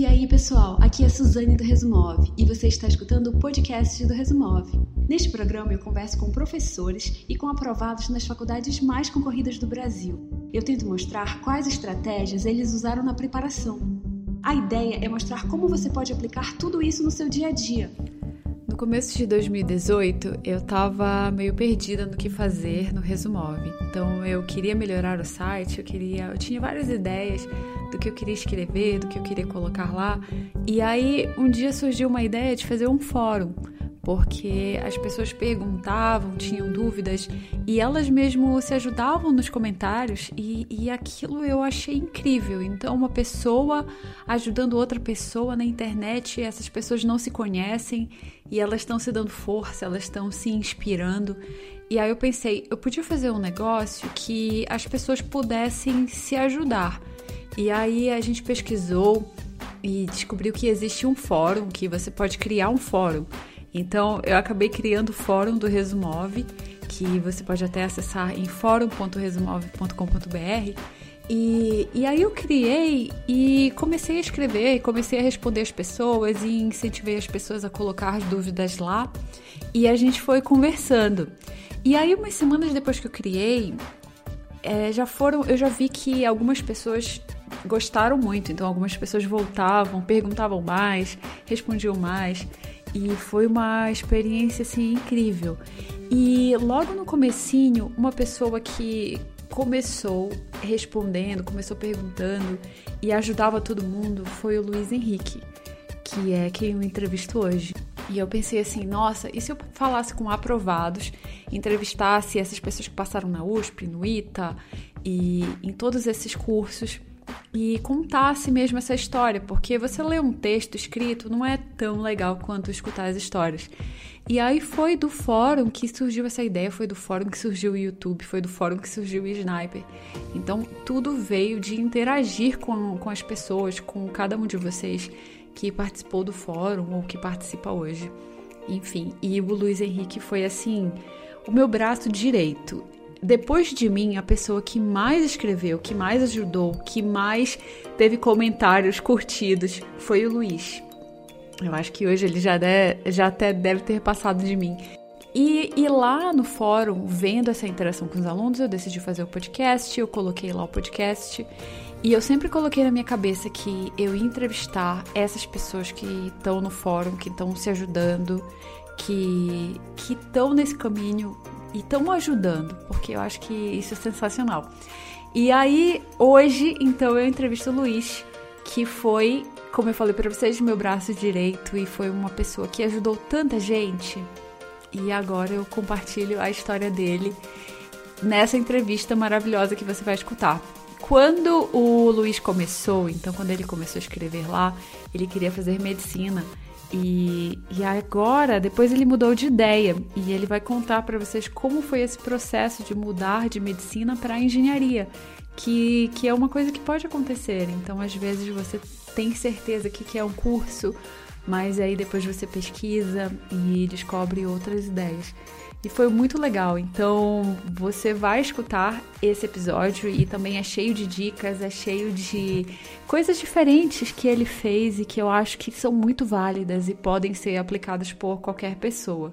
E aí, pessoal, aqui é Suzane do Resumove e você está escutando o podcast do Resumove. Neste programa eu converso com professores e com aprovados nas faculdades mais concorridas do Brasil. Eu tento mostrar quais estratégias eles usaram na preparação. A ideia é mostrar como você pode aplicar tudo isso no seu dia a dia. No começo de 2018, eu estava meio perdida no que fazer no Resumove. Então eu queria melhorar o site, eu queria, eu tinha várias ideias do que eu queria escrever, do que eu queria colocar lá. E aí um dia surgiu uma ideia de fazer um fórum, porque as pessoas perguntavam, tinham dúvidas e elas mesmo se ajudavam nos comentários e, e aquilo eu achei incrível. Então, uma pessoa ajudando outra pessoa na internet, essas pessoas não se conhecem e elas estão se dando força, elas estão se inspirando. E aí eu pensei, eu podia fazer um negócio que as pessoas pudessem se ajudar. E aí a gente pesquisou e descobriu que existe um fórum, que você pode criar um fórum. Então eu acabei criando o fórum do Resumove, que você pode até acessar em fórum.resumove.com.br. E, e aí eu criei e comecei a escrever, comecei a responder as pessoas e incentivei as pessoas a colocar as dúvidas lá. E a gente foi conversando. E aí, umas semanas depois que eu criei, é, já foram. Eu já vi que algumas pessoas gostaram muito, então algumas pessoas voltavam, perguntavam mais, respondiam mais. E foi uma experiência assim incrível. E logo no comecinho, uma pessoa que começou respondendo, começou perguntando e ajudava todo mundo foi o Luiz Henrique, que é quem eu entrevisto hoje. E eu pensei assim, nossa, e se eu falasse com aprovados, entrevistasse essas pessoas que passaram na USP, no ITA e em todos esses cursos e contasse mesmo essa história, porque você ler um texto escrito não é tão legal quanto escutar as histórias. E aí foi do fórum que surgiu essa ideia, foi do fórum que surgiu o YouTube, foi do fórum que surgiu o Sniper. Então tudo veio de interagir com, com as pessoas, com cada um de vocês que participou do fórum ou que participa hoje. Enfim, e o Luiz Henrique foi assim, o meu braço direito. Depois de mim, a pessoa que mais escreveu, que mais ajudou, que mais teve comentários curtidos foi o Luiz. Eu acho que hoje ele já, deve, já até deve ter passado de mim. E, e, lá no fórum, vendo essa interação com os alunos, eu decidi fazer o podcast, eu coloquei lá o podcast e eu sempre coloquei na minha cabeça que eu ia entrevistar essas pessoas que estão no fórum, que estão se ajudando, que estão nesse caminho e estão ajudando, porque eu acho que isso é sensacional. E aí, hoje, então, eu entrevisto o Luiz, que foi, como eu falei para vocês, meu braço direito e foi uma pessoa que ajudou tanta gente. E agora eu compartilho a história dele nessa entrevista maravilhosa que você vai escutar. Quando o Luiz começou, então quando ele começou a escrever lá, ele queria fazer medicina. E, e agora, depois ele mudou de ideia e ele vai contar para vocês como foi esse processo de mudar de medicina para engenharia, que, que é uma coisa que pode acontecer. Então, às vezes, você tem certeza que quer um curso, mas aí depois você pesquisa e descobre outras ideias. E foi muito legal. Então, você vai escutar esse episódio e também é cheio de dicas, é cheio de coisas diferentes que ele fez e que eu acho que são muito válidas e podem ser aplicadas por qualquer pessoa.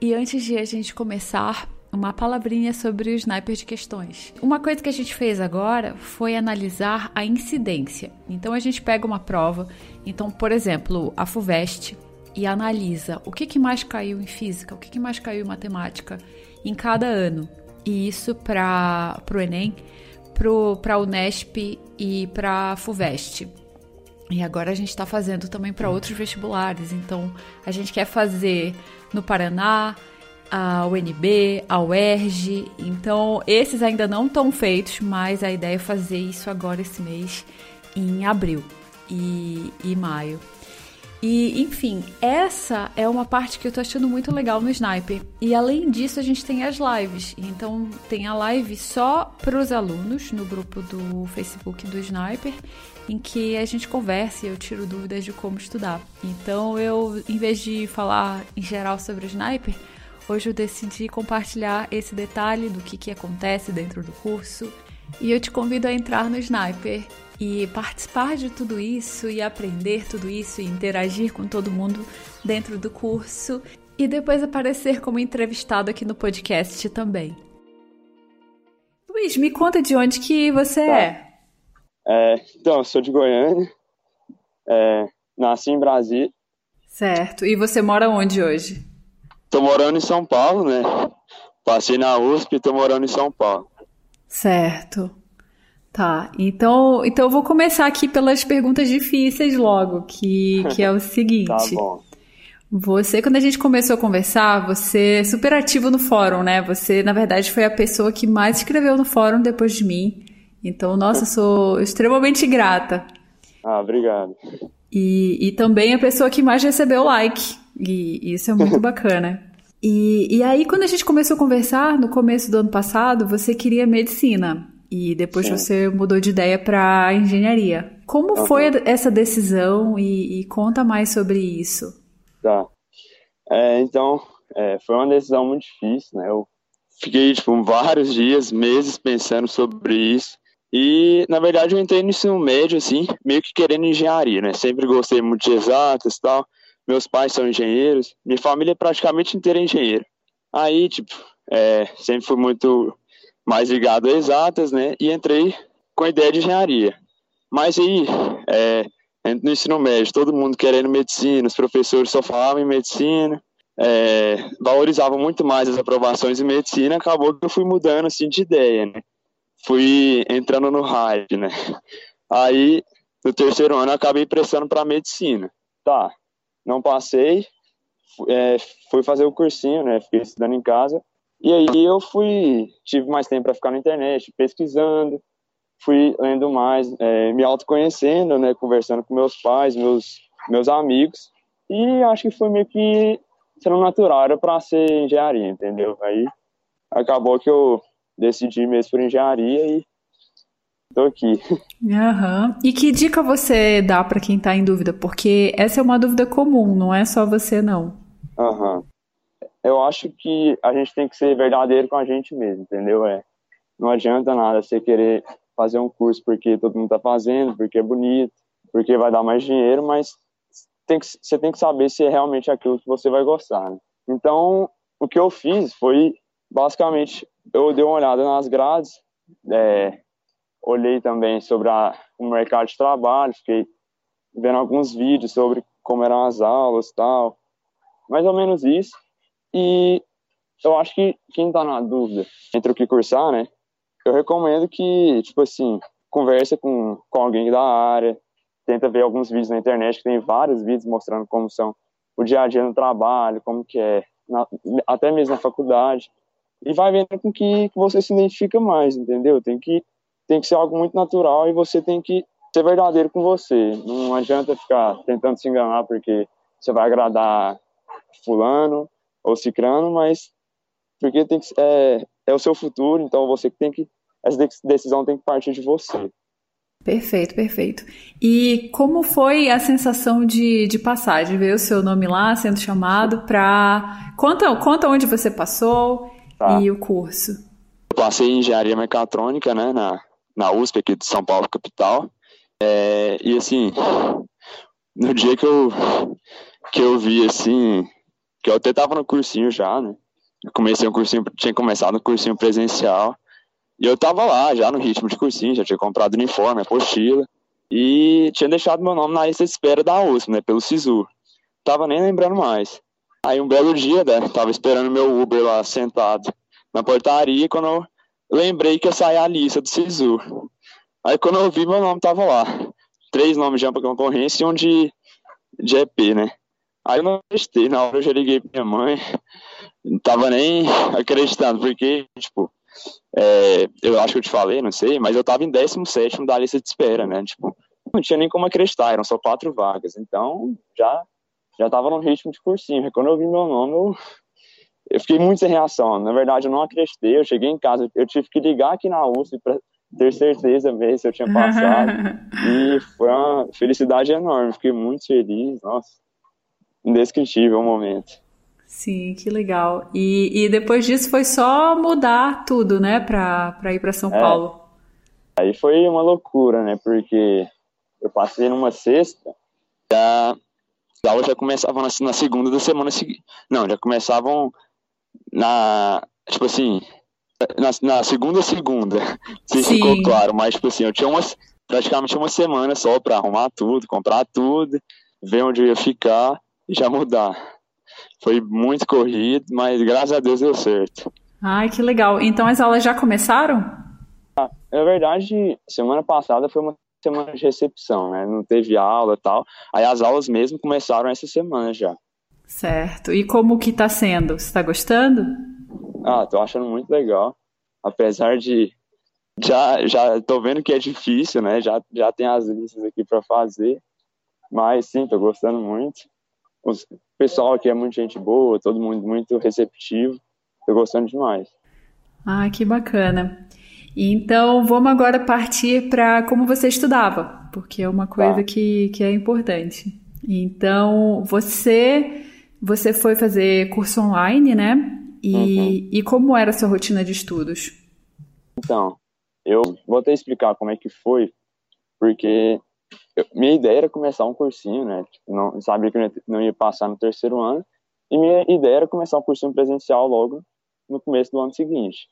E antes de a gente começar, uma palavrinha sobre o sniper de questões. Uma coisa que a gente fez agora foi analisar a incidência. Então a gente pega uma prova, então, por exemplo, a FUVEST, e analisa o que, que mais caiu em física, o que, que mais caiu em matemática em cada ano. E isso para o Enem, para a Unesp e para a FUVEST. E agora a gente está fazendo também para outros vestibulares. Então a gente quer fazer no Paraná, a UNB, a UERJ. Então esses ainda não estão feitos, mas a ideia é fazer isso agora esse mês, em abril e, e maio. E, enfim, essa é uma parte que eu tô achando muito legal no Sniper. E além disso, a gente tem as lives. Então, tem a live só para os alunos no grupo do Facebook do Sniper, em que a gente conversa e eu tiro dúvidas de como estudar. Então, eu, em vez de falar em geral sobre o Sniper, hoje eu decidi compartilhar esse detalhe do que, que acontece dentro do curso. E eu te convido a entrar no Sniper e participar de tudo isso e aprender tudo isso e interagir com todo mundo dentro do curso e depois aparecer como entrevistado aqui no podcast também. Luiz, me conta de onde que você tá. é. é. Então, eu sou de Goiânia, é, nasci em Brasília. Certo. E você mora onde hoje? Tô morando em São Paulo, né? Passei na USP e tô morando em São Paulo. Certo. Tá, então, então eu vou começar aqui pelas perguntas difíceis logo, que, que é o seguinte. tá bom. Você, quando a gente começou a conversar, você é super ativo no fórum, né? Você, na verdade, foi a pessoa que mais escreveu no fórum depois de mim. Então, nossa, sou extremamente grata. Ah, obrigado. E, e também a pessoa que mais recebeu like. E isso é muito bacana. E, e aí, quando a gente começou a conversar, no começo do ano passado, você queria medicina. E depois Sim. você mudou de ideia para engenharia. Como Uhum. foi essa decisão e, e conta mais sobre isso? Tá. É, então, é, foi uma decisão muito difícil, né? Eu fiquei, tipo, vários dias, meses pensando sobre isso. E, na verdade, eu entrei no ensino médio, assim, meio que querendo engenharia, né? Sempre gostei muito de exatas e tal. Meus pais são engenheiros. Minha família é praticamente inteira engenheira. Aí, tipo, é, sempre fui muito mais ligado a exatas, né? E entrei com a ideia de engenharia. Mas aí, é, no ensino médio, todo mundo querendo medicina, os professores só falavam em medicina, é, valorizavam muito mais as aprovações em medicina, acabou que eu fui mudando assim de ideia, né? Fui entrando no hype, né? Aí, no terceiro ano, eu acabei prestando para medicina. Tá, não passei, é, fui fazer o cursinho, né? Fiquei estudando em casa. E aí eu fui, tive mais tempo para ficar na internet, pesquisando, fui lendo mais, é, me autoconhecendo, né, conversando com meus pais, meus meus amigos, e acho que foi meio que sendo natural, era para ser engenharia, entendeu? Aí acabou que eu decidi mesmo por engenharia e tô aqui. Aham. E que dica você dá para quem tá em dúvida? Porque essa é uma dúvida comum, não é só você, não. Aham. Eu acho que a gente tem que ser verdadeiro com a gente mesmo, entendeu? É, não adianta nada você querer fazer um curso porque todo mundo tá fazendo, porque é bonito, porque vai dar mais dinheiro, mas tem que, você tem que saber se é realmente aquilo que você vai gostar. né? Então, o que eu fiz foi, basicamente, eu dei uma olhada nas grades, é, olhei também sobre a, o mercado de trabalho, fiquei vendo alguns vídeos sobre como eram as aulas e tal, mais ou menos isso. E eu acho que quem tá na dúvida entre o que cursar, né, eu recomendo que, tipo assim, conversa com, com alguém da área, tenta ver alguns vídeos na internet, que tem vários vídeos mostrando como são o dia a dia no trabalho, como que é, na, até mesmo na faculdade, e vai vendo com que, que você se identifica mais, entendeu? Tem que, tem que ser algo muito natural e você tem que ser verdadeiro com você. Não adianta ficar tentando se enganar porque você vai agradar fulano ou cicrano, mas porque tem que, é, é o seu futuro, então você que tem que essa decisão tem que partir de você. Perfeito, perfeito. E como foi a sensação de, de passar, de ver o seu nome lá sendo chamado para. Conta, conta onde você passou Tá. e o curso. Eu passei em engenharia mecatrônica, né, na, na USP aqui de São Paulo, capital. É, e assim, no dia que eu, que eu vi assim, que eu até tava no cursinho já, né? Eu comecei o cursinho, tinha começado no cursinho presencial. E eu tava lá já no ritmo de cursinho, já tinha comprado uniforme, apostila. E tinha deixado meu nome na lista de espera da USP, né, pelo SISU. Tava nem lembrando mais. Aí um belo dia, né, tava esperando meu Uber lá sentado na portaria, quando eu lembrei que ia sair a lista do SISU. Aí quando eu vi, meu nome tava lá. Três nomes de ampla concorrência e um de, de EP, né? Aí eu não acreditei, na hora eu já liguei pra minha mãe, não tava nem acreditando, porque, tipo, é, eu acho que eu te falei, não sei, mas eu tava em 17 da lista de espera, né? Tipo, não tinha nem como acreditar, eram só quatro vagas, então já, já tava no ritmo de cursinho. Aí Quando eu vi meu nome, eu, eu fiquei muito sem reação. Na verdade, eu não acreditei, eu cheguei em casa, eu tive que ligar aqui na USP pra ter certeza ver se eu tinha passado. E foi uma felicidade enorme, fiquei muito feliz, nossa, indescritível o momento. Sim, que legal. E, e depois disso foi só mudar tudo, né, pra, pra ir pra São É. Paulo. Aí foi uma loucura, né? Porque eu passei numa sexta, já, as aulas já começavam na, na segunda da semana seguinte. Não, já começavam na. Tipo assim, na, na segunda segunda, se Sim. ficou claro, mas tipo assim, eu tinha umas, praticamente uma semana só para arrumar tudo, comprar tudo, ver onde eu ia ficar já mudar. Foi muito corrido, mas graças a Deus deu certo. Ai, que legal. Então as aulas já começaram? Ah, na verdade, semana passada foi uma semana de recepção, né? Não teve aula e tal. Aí as aulas mesmo começaram essa semana já. Certo. E como que tá sendo? Você tá gostando? Ah, tô achando muito legal. Apesar de já já tô vendo que é difícil, né? Já já tem as listas aqui para fazer. Mas sim, tô gostando muito. O pessoal aqui é muito gente boa, todo mundo muito receptivo. Tô gostando demais. Ah, que bacana. Então, vamos agora partir para como você estudava, porque é uma coisa tá. que, que é importante. Então, você você foi fazer curso online, né? E, uhum. e como era a sua rotina de estudos? Então, eu vou até explicar como é que foi, porque minha ideia era começar um cursinho, né? Tipo, não sabia que eu não ia passar no terceiro ano, e minha ideia era começar um cursinho presencial logo no começo do ano seguinte.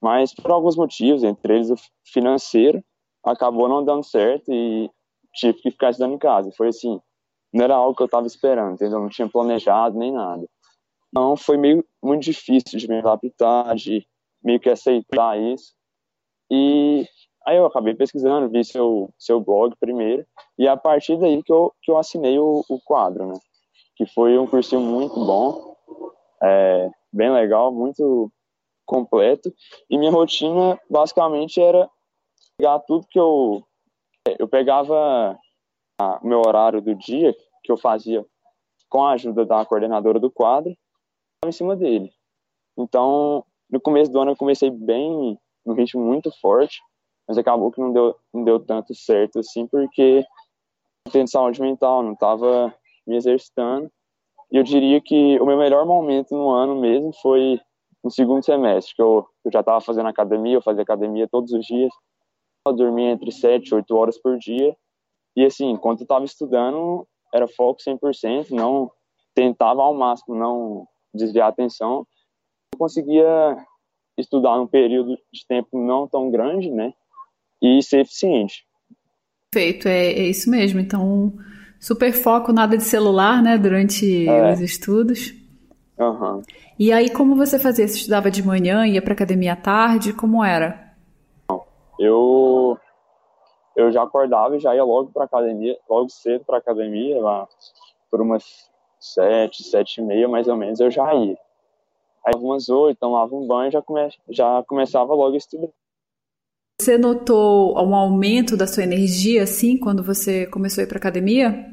Mas por alguns motivos, entre eles o financeiro, acabou não dando certo e tive que ficar estudando em casa. Foi assim, não era algo que eu estava esperando, entendeu? Não tinha planejado nem nada. Então foi meio muito difícil de me adaptar, de meio que aceitar isso. E aí eu acabei pesquisando, vi seu, seu blog primeiro, e é a partir daí que eu, que eu assinei o, o quadro, né? Que foi um cursinho muito bom, é, bem legal, muito completo. E minha rotina basicamente era pegar tudo que eu. Eu pegava o meu horário do dia, que eu fazia com a ajuda da coordenadora do quadro, em cima dele. Então, no começo do ano eu comecei bem, num ritmo muito forte, mas acabou que não deu, não deu tanto certo assim, porque não tenho saúde mental, não estava me exercitando. E eu diria que o meu melhor momento no ano mesmo foi no segundo semestre, que eu, eu já estava fazendo academia, eu fazia academia todos os dias, eu dormia entre 7 e 8 horas por dia, e assim, enquanto eu estava estudando, era foco 100%, não tentava ao máximo não desviar a atenção, eu conseguia estudar num período de tempo não tão grande, né, e ser eficiente. Perfeito, é, é isso mesmo, então super foco, nada de celular, né, durante é. os estudos. Uhum. E aí, como você fazia? Você estudava de manhã, ia para academia à tarde? Como era? Eu eu já acordava e já ia logo para academia, logo cedo para academia, lá por umas sete, sete e meia mais ou menos, eu já ia. Aí umas oito, tomava um banho e já, come, já começava logo a estudar. Você notou um aumento da sua energia, assim, quando você começou a ir para academia?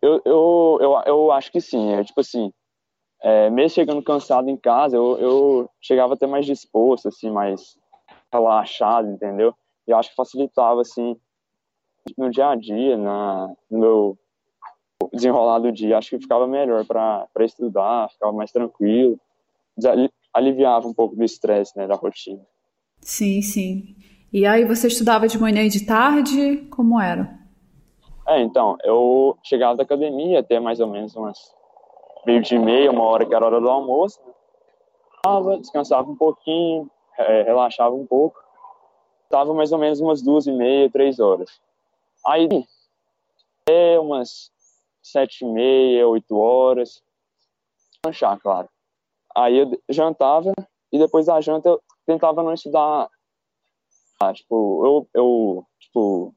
Eu, eu, eu, eu acho que sim. É tipo assim, é, mesmo chegando cansado em casa, eu, eu chegava até mais disposto, assim, mais relaxado, entendeu? E acho que facilitava, assim, no dia a dia, na, no meu desenrolar do dia, acho que ficava melhor para estudar, ficava mais tranquilo, aliviava um pouco do estresse, né, da rotina. Sim, sim. E aí você estudava de manhã e de tarde? Como era? É, então, eu chegava da academia até mais ou menos umas meio de meia, uma hora que era hora do almoço. Né? Descansava um pouquinho, é, relaxava um pouco. Tava mais ou menos umas duas e meia, três horas. Aí, é umas sete e meia, oito horas. Lanchar, claro. Aí eu jantava e depois da janta tentava não estudar. Ah, tipo, eu, eu tipo,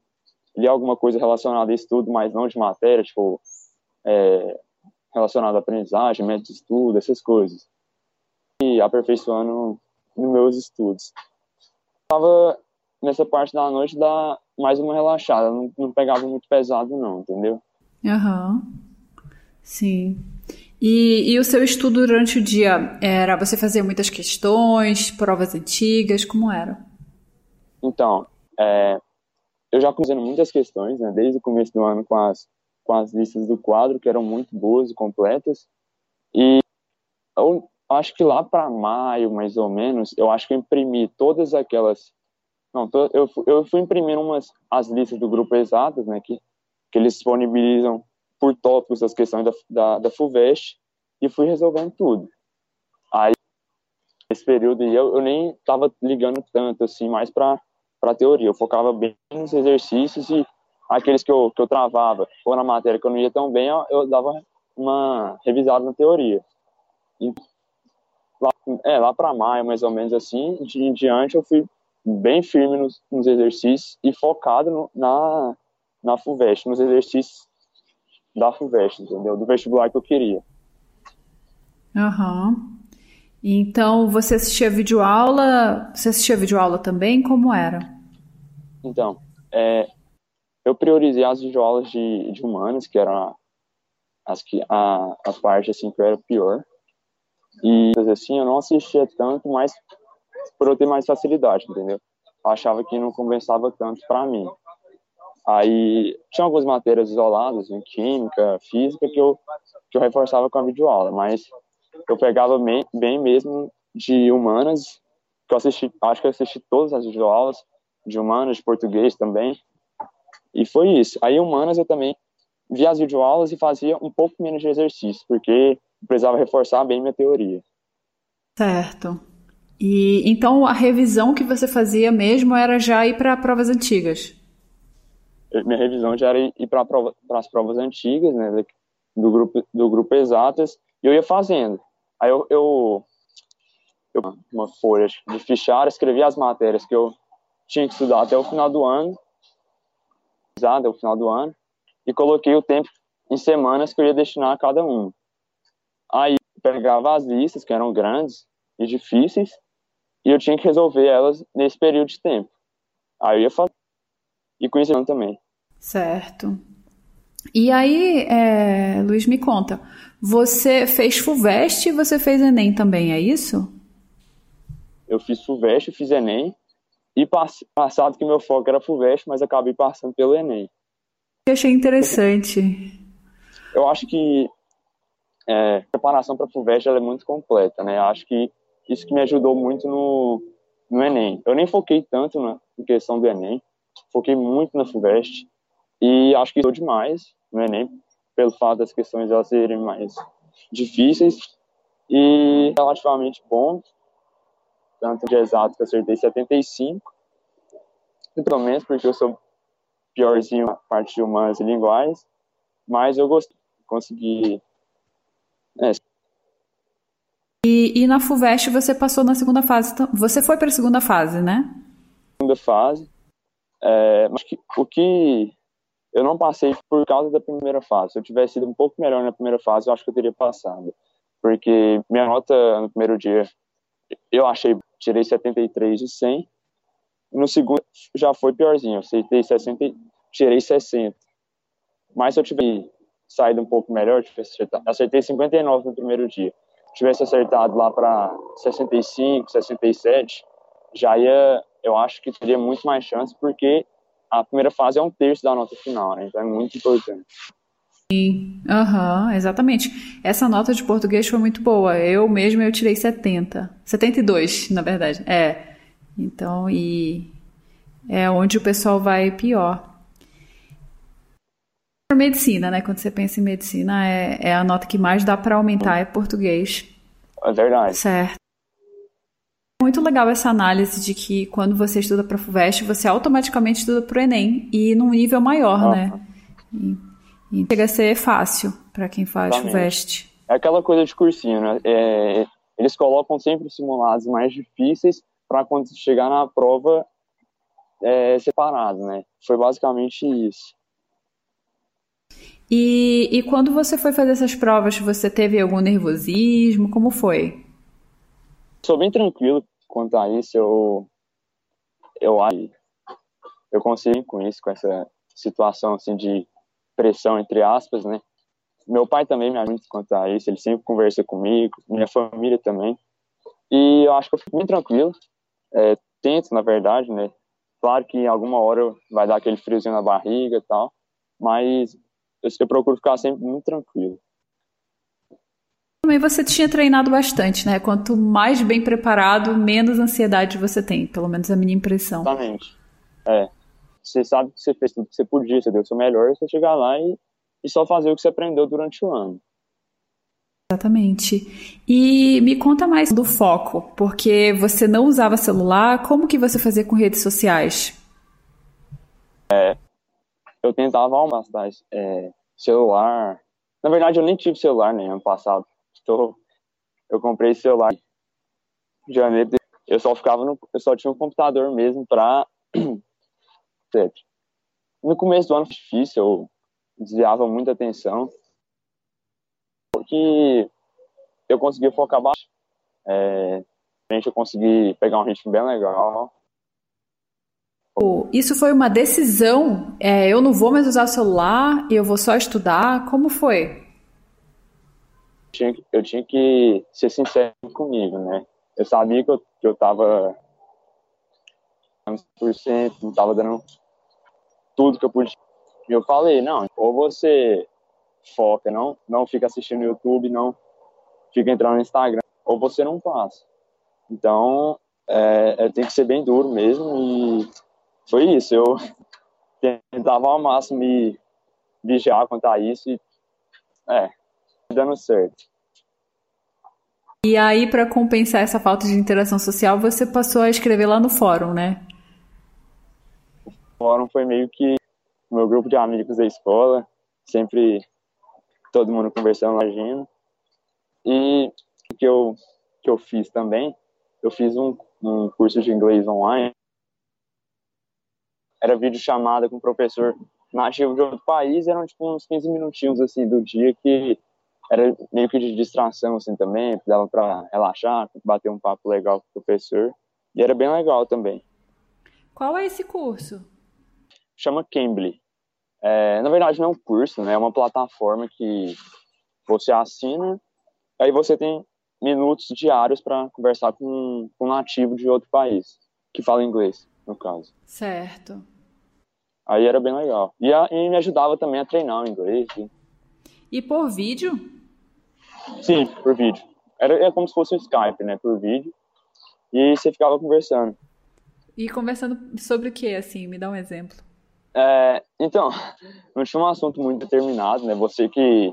li alguma coisa relacionada a estudo, mas não de matéria, tipo, é, relacionado à aprendizagem, método de estudo, essas coisas. E aperfeiçoando nos meus estudos. Tava nessa parte da noite dar mais uma relaxada, não, não pegava muito pesado não, entendeu? Aham. Uhum. Sim. E, e o seu estudo durante o dia era você fazia muitas questões, provas antigas, como era? Então, é, eu já fazendo muitas questões, né, desde o começo do ano com as com as listas do quadro que eram muito boas e completas. E eu acho que lá para maio, mais ou menos, eu acho que eu imprimi todas aquelas Não, eu, eu fui imprimindo umas, as listas do grupo exatas, né, que, que eles disponibilizam por tópicos as questões da, da, da FUVEST, e fui resolvendo tudo. Aí, nesse período eu, eu nem estava ligando tanto, assim, mais para a teoria. Eu focava bem nos exercícios e aqueles que eu, que eu travava, ou na matéria que eu não ia tão bem, eu, eu dava uma revisada na teoria. E, lá, é, lá para maio, mais ou menos assim, de em diante, eu fui bem firme nos, nos exercícios e focado no, na, na FUVEST, nos exercícios da FUVEST, entendeu? Do vestibular que eu queria. Aham. Uhum. Então, você assistia videoaula, você assistia videoaula também? Como era? Então, é, eu priorizei as videoaulas de, de humanas, que eram as que, a, a parte, assim, que eu era pior. E, assim, eu não assistia tanto, mas por eu ter mais facilidade, entendeu? Eu achava que não compensava tanto para mim. Aí tinha algumas matérias isoladas, em química, física, que eu, que eu reforçava com a videoaula, mas eu pegava bem, bem mesmo de humanas, que eu assisti, acho que eu assisti todas as videoaulas, de humanas, de português também, e foi isso. Aí humanas eu também via as videoaulas e fazia um pouco menos de exercício, porque precisava reforçar bem minha teoria. Certo. E então a revisão que você fazia mesmo era já ir para provas antigas? Minha revisão já era ir para prova, as provas antigas, né, do grupo do grupo exatas, e eu ia fazendo. Aí eu, eu, eu uma folha de fichário, escrevi as matérias que eu tinha que estudar até o final do ano, até o final do ano, e coloquei o tempo em semanas que eu ia destinar a cada um. Aí pegava as listas, que eram grandes e difíceis, e eu tinha que resolver elas nesse período de tempo. Aí eu ia fazer. E conhecendo também. Certo. E aí, é, Luiz, me conta, você fez FUVEST e você fez ENEM também, é isso? Eu fiz FUVEST, fiz ENEM, e passado que meu foco era FUVEST, mas acabei passando pelo ENEM. Eu achei interessante. Eu acho que é, a preparação para a FUVEST é muito completa, né? Eu acho que isso que me ajudou muito no, no Enem. Eu nem foquei tanto na questão do Enem, foquei muito na FUVEST e acho que estou demais no Enem, pelo fato das questões elas serem mais difíceis e relativamente bons, tanto de exato que acertei 75, pelo menos porque eu sou piorzinho na parte de humanas e linguagens, mas eu gostei, consegui é, e, e na FUVEST você passou na segunda fase. Então, você foi para a segunda fase, né? Segunda fase. É, mas que, o que eu não passei por causa da primeira fase. Se eu tivesse sido um pouco melhor na primeira fase, eu acho que eu teria passado. Porque minha nota no primeiro dia, eu achei, tirei 73 de 100. No segundo já foi piorzinho, eu acertei 60, tirei 60. Mas se eu tivesse saído um pouco melhor, acertei 59 no primeiro dia tivesse acertado lá para 65, 67, já ia, eu acho que teria muito mais chance, porque a primeira fase é um terço da nota final, né? Então é muito importante. Sim, uhum, exatamente. Essa nota de português foi muito boa. Eu mesmo eu tirei 70. 72, na verdade. É. Então, e é onde o pessoal vai pior. Medicina, né? Quando você pensa em medicina, é, é a nota que mais dá para aumentar é português. É verdade. Certo. Muito legal essa análise de que quando você estuda para a FUVEST, você automaticamente estuda para o Enem e num nível maior, né? E, e chega a ser fácil para quem faz Exatamente. FUVEST. É aquela coisa de cursinho, né? É, eles colocam sempre simulados mais difíceis para quando chegar na prova é, separado, né? Foi basicamente isso. E, e quando você foi fazer essas provas, você teve algum nervosismo? Como foi? Sou bem tranquilo quanto a isso. Eu, eu acho eu consigo com isso, com essa situação assim de pressão entre aspas, né? Meu pai também me ajuda quanto a isso. Ele sempre conversa comigo, minha família também. E eu acho que eu fico bem tranquilo. É, tento, na verdade, né? Claro que em alguma hora vai dar aquele friozinho na barriga e tal, mas eu, eu procuro ficar sempre muito tranquilo. Também você tinha treinado bastante, né? Quanto mais bem preparado, menos ansiedade você tem, pelo menos a minha impressão. Exatamente. É. Você sabe que você fez tudo que você podia, você deu o seu melhor, você chegar lá e, e só fazer o que você aprendeu durante o ano. Exatamente. E me conta mais do foco, porque você não usava celular, como que você fazia com redes sociais? É, eu tentava ao é, celular. Na verdade, eu nem tive celular nem ano passado. Estou, eu comprei celular em janeiro. Eu só ficava no, eu só tinha um computador mesmo para no começo do ano foi difícil, eu desviava muita atenção. Porque eu consegui focar baixo. É, eu consegui pegar um ritmo bem legal. Isso foi uma decisão? É, eu não vou mais usar o celular, eu vou só estudar? Como foi? Eu tinha que ser sincero comigo, né? Eu sabia que eu, que eu tava 100%, não tava dando tudo que eu podia. E eu falei, não, ou você foca, não, não fica assistindo YouTube, não fica entrando no Instagram, ou você não passa. Então, é, é, tem que ser bem duro mesmo e foi isso. Eu tentava ao máximo me vigiar quanto a isso e, é, dando certo. E aí, para compensar essa falta de interação social, você passou a escrever lá no fórum, né? fórum foi meio que o meu grupo de amigos da escola, sempre todo mundo conversando, agindo. E o que eu, que eu fiz também, eu fiz um, um curso de inglês online. Era vídeo chamada com o professor nativo de outro país, eram tipo uns 15 minutinhos assim do dia que era meio que de distração assim também, dava para relaxar, bater um papo legal com o professor. E era bem legal também. Qual é esse curso? chama Cambly. É, na verdade, não é um curso, né? É uma plataforma que você assina, aí você tem minutos diários para conversar com, com um nativo de outro país, que fala inglês, no caso. Certo. Aí era bem legal. E, a, e me ajudava também a treinar o inglês. E... e por vídeo? Sim, por vídeo. Era, era como se fosse um Skype, né? Por vídeo. E você ficava conversando. E conversando sobre o que, assim? Me dá um exemplo. É, então, não tinha um assunto muito determinado, né? Você que,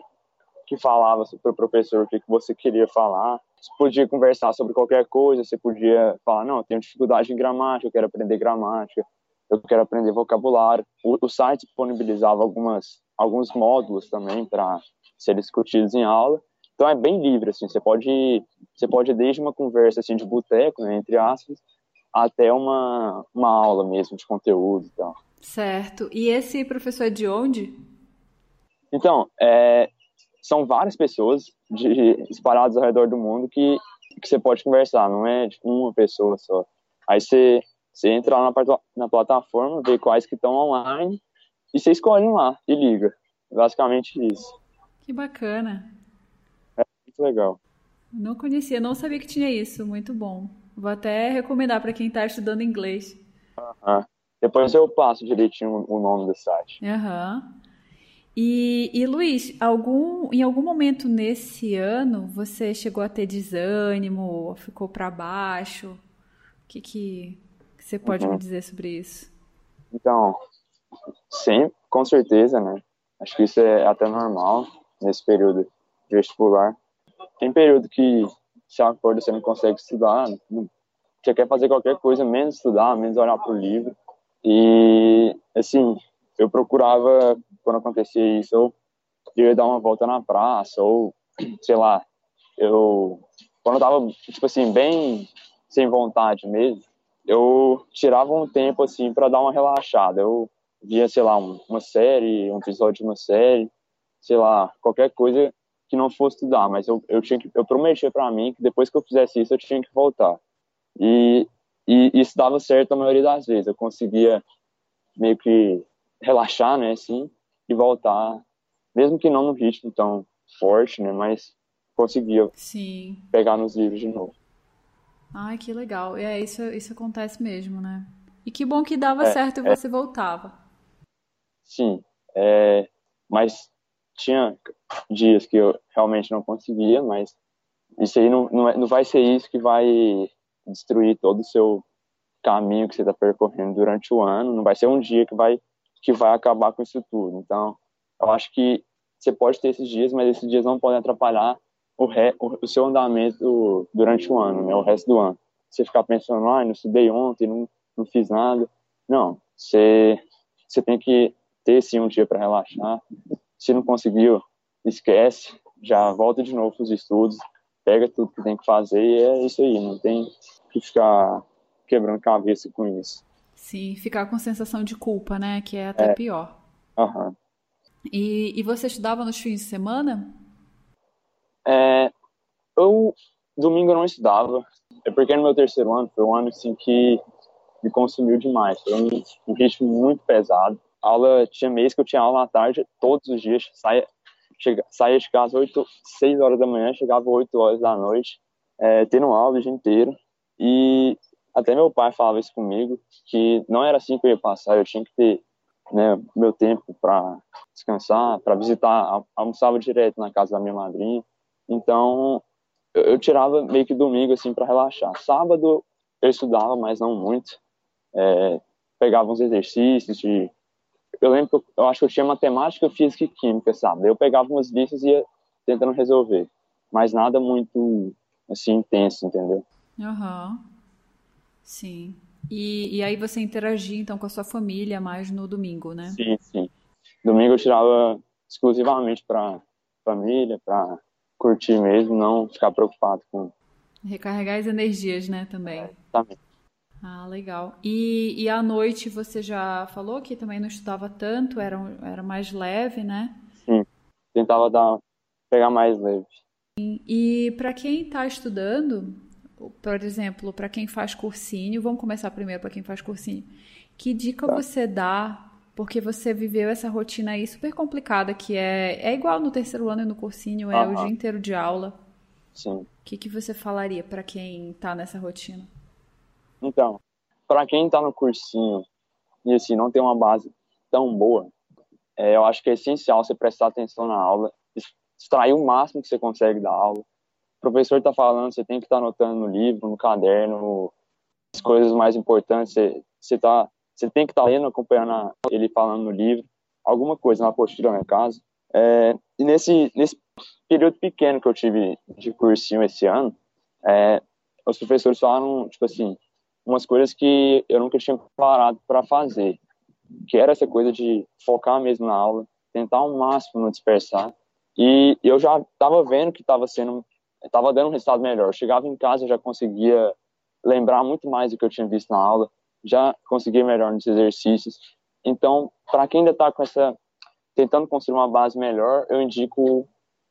que falava para o professor o que, que você queria falar. Você podia conversar sobre qualquer coisa, você podia falar, não, eu tenho dificuldade em gramática, eu quero aprender gramática, eu quero aprender vocabulário. O, o site disponibilizava algumas, alguns módulos também para serem discutidos em aula. Então é bem livre, assim, você pode, você pode desde uma conversa assim de boteco, né, entre aspas, até uma, uma aula mesmo de conteúdo e tal. Certo. E esse professor é de onde? Então, é, são várias pessoas de, espalhadas ao redor do mundo que, que você pode conversar, não é tipo, uma pessoa só. Aí você, você entra lá na, na plataforma, vê quais que estão online e você escolhe um lá e liga. Basicamente isso. Que bacana. É muito legal. Não conhecia, não sabia que tinha isso. Muito bom. Vou até recomendar para quem está estudando inglês. Depois eu passo direitinho o nome do site. Aham. Uhum. E, e Luiz, algum, em algum momento nesse ano você chegou a ter desânimo, ficou para baixo? O que, que, que você pode uhum. me dizer sobre isso? Então, sim, com certeza, né? Acho que isso é até normal nesse período de vestibular. Tem período que se acorda você não consegue estudar, você quer fazer qualquer coisa, menos estudar, menos olhar para o livro. E, assim, eu procurava, quando acontecia isso, eu ia dar uma volta na praça, ou, sei lá, eu, quando eu tava, tipo assim, bem sem vontade mesmo, eu tirava um tempo, assim, para dar uma relaxada. Eu via, sei lá, uma série, um episódio de uma série, sei lá, qualquer coisa que não fosse estudar, mas eu, eu tinha que, eu prometia para mim que depois que eu fizesse isso, eu tinha que voltar. E e isso dava certo a maioria das vezes. Eu conseguia meio que relaxar, né, assim, e voltar, mesmo que não no ritmo tão forte, né, mas conseguia Sim. pegar nos livros de novo. Ai, que legal. É, isso, isso acontece mesmo, né? E que bom que dava é, certo e é, você voltava. Sim, é, mas tinha dias que eu realmente não conseguia, mas isso aí não, não, é, não vai ser isso que vai destruir todo o seu caminho que você está percorrendo durante o ano, não vai ser um dia que vai que vai acabar com isso tudo. Então, eu acho que você pode ter esses dias, mas esses dias não podem atrapalhar o, re, o, seu andamento durante o ano, né, o resto do ano. Você ficar pensando, ah, não estudei ontem, não, não fiz nada. Não, você, você tem que ter sim um dia para relaxar. Se não conseguiu, esquece, já volta de novo para os estudos, pega tudo que tem que fazer e é isso aí, não tem que ficar quebrando cabeça com isso. Sim, ficar com sensação de culpa, né? Que é até é. pior. Uhum. E, e você estudava nos fins de semana? É, eu, domingo eu não estudava. É porque no meu terceiro ano foi um ano assim que me consumiu demais. Foi um, um ritmo muito pesado. Aula, tinha mês que eu tinha aula à tarde todos os dias. Saia, chega, saía de casa 8, 6 horas da manhã, chegava 8 horas da noite, é, tendo aula o dia inteiro. E até meu pai falava isso comigo, que não era assim que eu ia passar, eu tinha que ter né, meu tempo para descansar, para visitar, almoçava direto na casa da minha madrinha. Então, eu, eu tirava meio que domingo assim para relaxar. Sábado eu estudava, mas não muito. É, pegava uns exercícios de eu lembro que eu, eu, acho que eu tinha matemática, física e química, sabe? Eu pegava umas listas e ia tentando resolver, mas nada muito assim intenso, entendeu? Aham. Uhum. Sim. E, e aí você interagia então com a sua família mais no domingo, né? Sim, sim. Domingo eu tirava exclusivamente para família, para curtir mesmo, não ficar preocupado com recarregar as energias, né, também. É, também. Ah, legal. E, e à noite você já falou que também não estudava tanto, era, era mais leve, né? Sim, tentava dar, pegar mais leve. E, para quem está estudando, por exemplo, para quem faz cursinho, vamos começar primeiro para quem faz cursinho. Que dica tá. você dá? Porque você viveu essa rotina aí super complicada, que é, é igual no terceiro ano e no cursinho, é o dia inteiro de aula. Sim. O que, que você falaria para quem está nessa rotina? Então, para quem está no cursinho e assim não tem uma base tão boa, é, eu acho que é essencial você prestar atenção na aula, extrair o máximo que você consegue da aula, o professor está falando, você tem que estar tá anotando no livro, no caderno, as coisas mais importantes, você, você, tá, você tem que estar tá lendo, acompanhando a, ele falando no livro, alguma coisa na apostila, no caso. É, e nesse, nesse período pequeno que eu tive de cursinho esse ano, é, os professores falaram, tipo assim, umas coisas que eu nunca tinha parado para fazer, que era essa coisa de focar mesmo na aula, tentar ao máximo não dispersar. E eu já estava vendo que estava sendo estava dando um resultado melhor. Eu chegava em casa, já conseguia lembrar muito mais do que eu tinha visto na aula, já conseguia melhor nos exercícios. Então, para quem ainda está com essa tentando construir uma base melhor, eu indico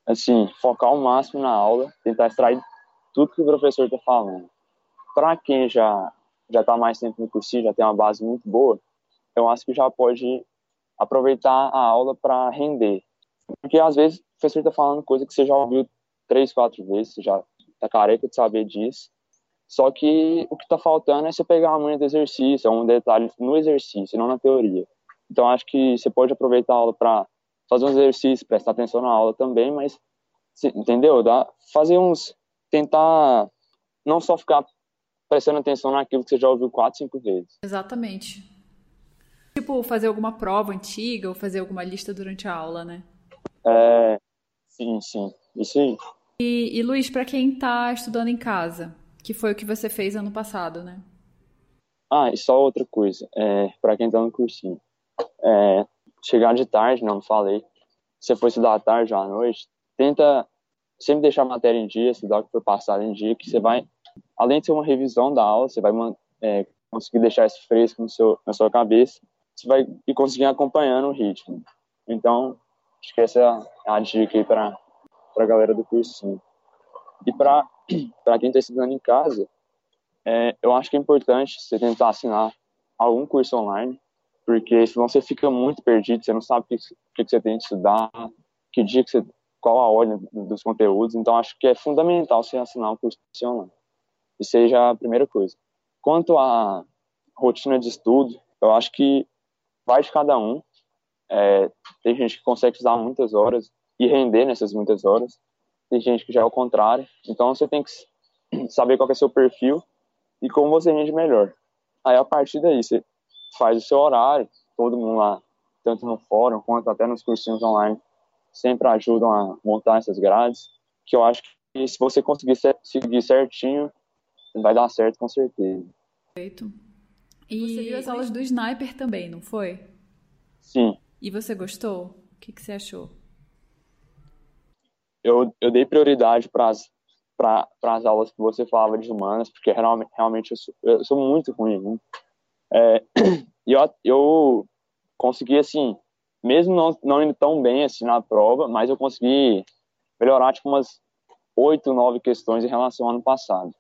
assim focar ao máximo na aula, tentar extrair tudo que o professor está falando. Para quem já já está mais tempo no cursinho, já tem uma base muito boa, eu acho que já pode aproveitar a aula para render. Porque às vezes o professor está falando coisa que você já ouviu três, quatro vezes, você já tá careca de saber disso. Só que o que está faltando é você pegar a manha do exercício, é um detalhe no exercício, não na teoria. Então acho que você pode aproveitar a aula para fazer uns exercícios, prestar atenção na aula também, mas entendeu? Dá, fazer uns tentar não só ficar prestando atenção naquilo que você já ouviu quatro, cinco vezes. Exatamente. Tipo, fazer alguma prova antiga ou fazer alguma lista durante a aula, né? É, sim, sim. Isso aí. E, e Luiz, para quem está estudando em casa, que foi o que você fez ano passado, né? Ah, e só outra coisa, é, para quem está no cursinho. É, chegar de tarde, não falei. Se você for estudar à tarde ou à noite, tenta sempre deixar a matéria em dia, estudar o que foi passado em dia, que você vai, além de ser uma revisão da aula, você vai é, conseguir deixar isso fresco no seu, na sua cabeça, você vai e conseguir acompanhando o ritmo. Então, acho que essa é a dica aí para a galera do cursinho. E para quem está estudando em casa, é, eu acho que é importante você tentar assinar algum curso online, porque senão você fica muito perdido, você não sabe o que, que, que você tem que estudar, que dia que você, qual a ordem dos conteúdos. Então, acho que é fundamental você assinar um curso online. E seja a primeira coisa. Quanto à rotina de estudo, eu acho que vai de cada um. É, tem gente que consegue estudar muitas horas, e render nessas muitas horas. tem gente que já é o contrário. Então você tem que saber qual é o seu perfil e como você rende melhor. Aí a partir daí você faz o seu horário, todo mundo lá, tanto no fórum quanto até nos cursinhos online, sempre ajudam a montar essas grades, que eu acho que se você conseguir seguir certinho, vai dar certo com certeza. Perfeito. E você viu as aulas do Sniper também, não foi? Sim. E você gostou? O que, que você achou? Eu, eu dei prioridade para as aulas que você falava de humanas, porque realmente, realmente eu, sou, eu sou muito ruim. Né? É, e eu, eu consegui, assim, mesmo não, não indo tão bem assim na prova, mas eu consegui melhorar tipo umas oito, nove questões em relação ao ano passado.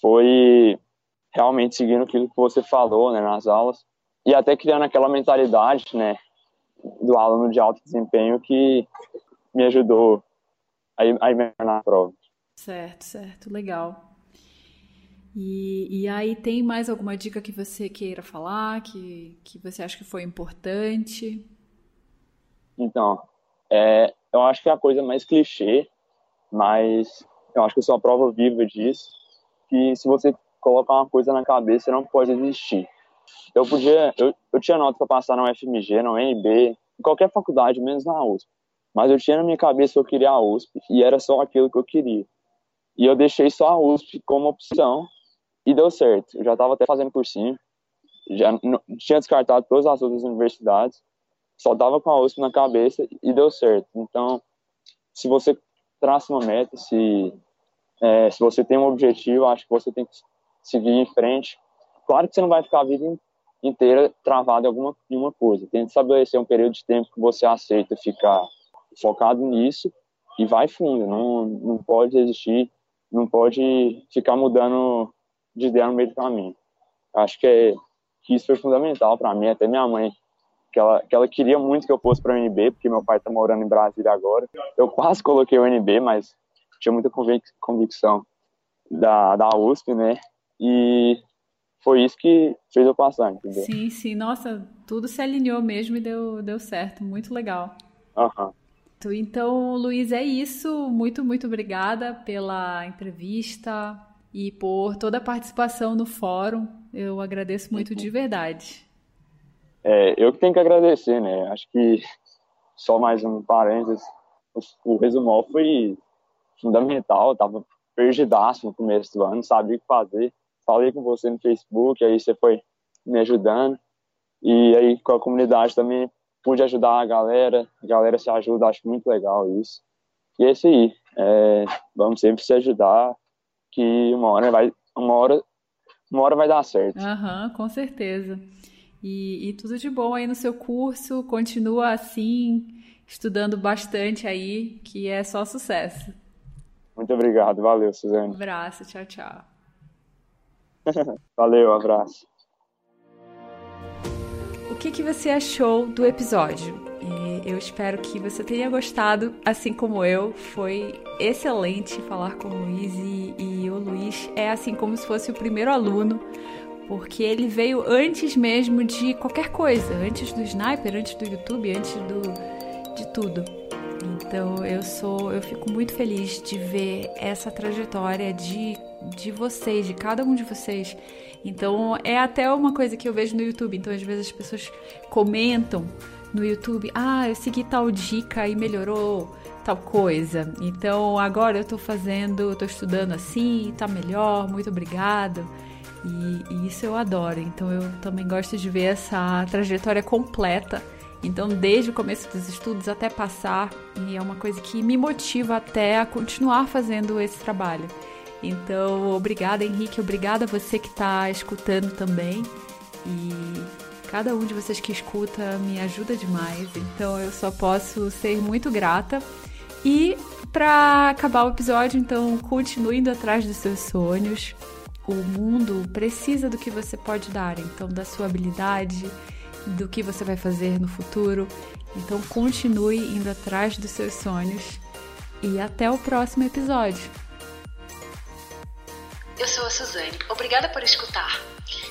Foi realmente seguindo aquilo que você falou, né, nas aulas e até criando aquela mentalidade, né, do aluno de alto desempenho que me ajudou a ir, a ir na prova. Certo, certo, legal. E, e aí tem mais alguma dica que você queira falar, que, que você acha que foi importante? Então, é, eu acho que é a coisa mais clichê, mas eu acho que eu sou a prova viva disso, que se você colocar uma coisa na cabeça, não pode existir. Eu podia, eu, eu tinha nota para passar na UFMG, na UNB, em qualquer faculdade, menos na USP. Mas eu tinha na minha cabeça que eu queria a USP, e era só aquilo que eu queria. E eu deixei só a USP como opção, e deu certo. Eu já estava até fazendo cursinho, já não, tinha descartado todas as outras universidades, só tava com a USP na cabeça e deu certo. Então, se você traça uma meta, se, é, se você tem um objetivo, acho que você tem que seguir em frente. Claro que você não vai ficar a vida inteira travado em alguma em uma coisa. Tenta estabelecer um período de tempo que você aceita ficar focado nisso e vai fundo. Não, não pode existir, não pode ficar mudando de ideia no meio do caminho. Acho que, é, que isso foi fundamental para mim, até minha mãe, que ela, que ela queria muito que eu fosse para o UNB, porque meu pai está morando em Brasília agora. Eu quase coloquei o UNB, mas tinha muita convic convicção da, da USP, né? E foi isso que fez eu passar, entendeu? Sim, sim. Nossa, tudo se alinhou mesmo e deu, deu certo. Muito legal. Uhum. Então, Luiz, é isso. Muito, muito obrigada pela entrevista e por toda a participação no fórum. Eu agradeço muito de verdade. É, eu que tenho que agradecer, né? Acho que só mais um parênteses, o, o resumol foi fundamental, tava perdidaço no começo do ano, sabia o que fazer. Falei com você no Facebook, aí você foi me ajudando. E aí com a comunidade também pude ajudar a galera, a galera se ajuda, acho muito legal isso. E é isso aí, é, vamos sempre se ajudar, que uma hora vai, uma hora, uma hora vai dar certo. Aham, uhum, com certeza. E, e tudo de bom aí no seu curso. Continua assim, estudando bastante aí, que é só sucesso. Muito obrigado. Valeu, Suzane. Um abraço. Tchau, tchau. Valeu, abraço. O que, que você achou do episódio? Eu espero que você tenha gostado, assim como eu. Foi excelente falar com o Luiz e, e o Luiz é assim como se fosse o primeiro aluno porque ele veio antes mesmo de qualquer coisa, antes do Sniper, antes do YouTube, antes do, de tudo. Então eu sou, eu fico muito feliz de ver essa trajetória de, de vocês, de cada um de vocês. Então é até uma coisa que eu vejo no YouTube. Então às vezes as pessoas comentam no YouTube, ah, eu segui tal dica e melhorou tal coisa. Então agora eu tô fazendo, eu tô estudando assim, tá melhor, muito obrigado. E, e, isso eu adoro. Então eu também gosto de ver essa trajetória completa. Então, desde o começo dos estudos até passar, e é uma coisa que me motiva até a continuar fazendo esse trabalho. Então, obrigada, Henrique, obrigada a você que está escutando também. E cada um de vocês que escuta me ajuda demais. Então, eu só posso ser muito grata. E para acabar o episódio, então, continue indo atrás dos seus sonhos o mundo precisa do que você pode dar, então da sua habilidade, do que você vai fazer no futuro. Então continue indo atrás dos seus sonhos e até o próximo episódio. Eu sou a Suzane. Obrigada por escutar.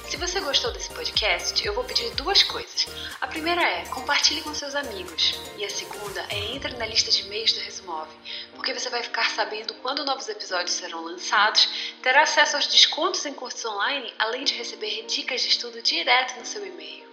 Se você gostou desse podcast, eu vou pedir duas coisas. A primeira é compartilhe com seus amigos. E a segunda é entre na lista de e-mails do Resumove, porque você vai ficar sabendo quando novos episódios serão lançados, terá acesso aos descontos em cursos online, além de receber dicas de estudo direto no seu e-mail.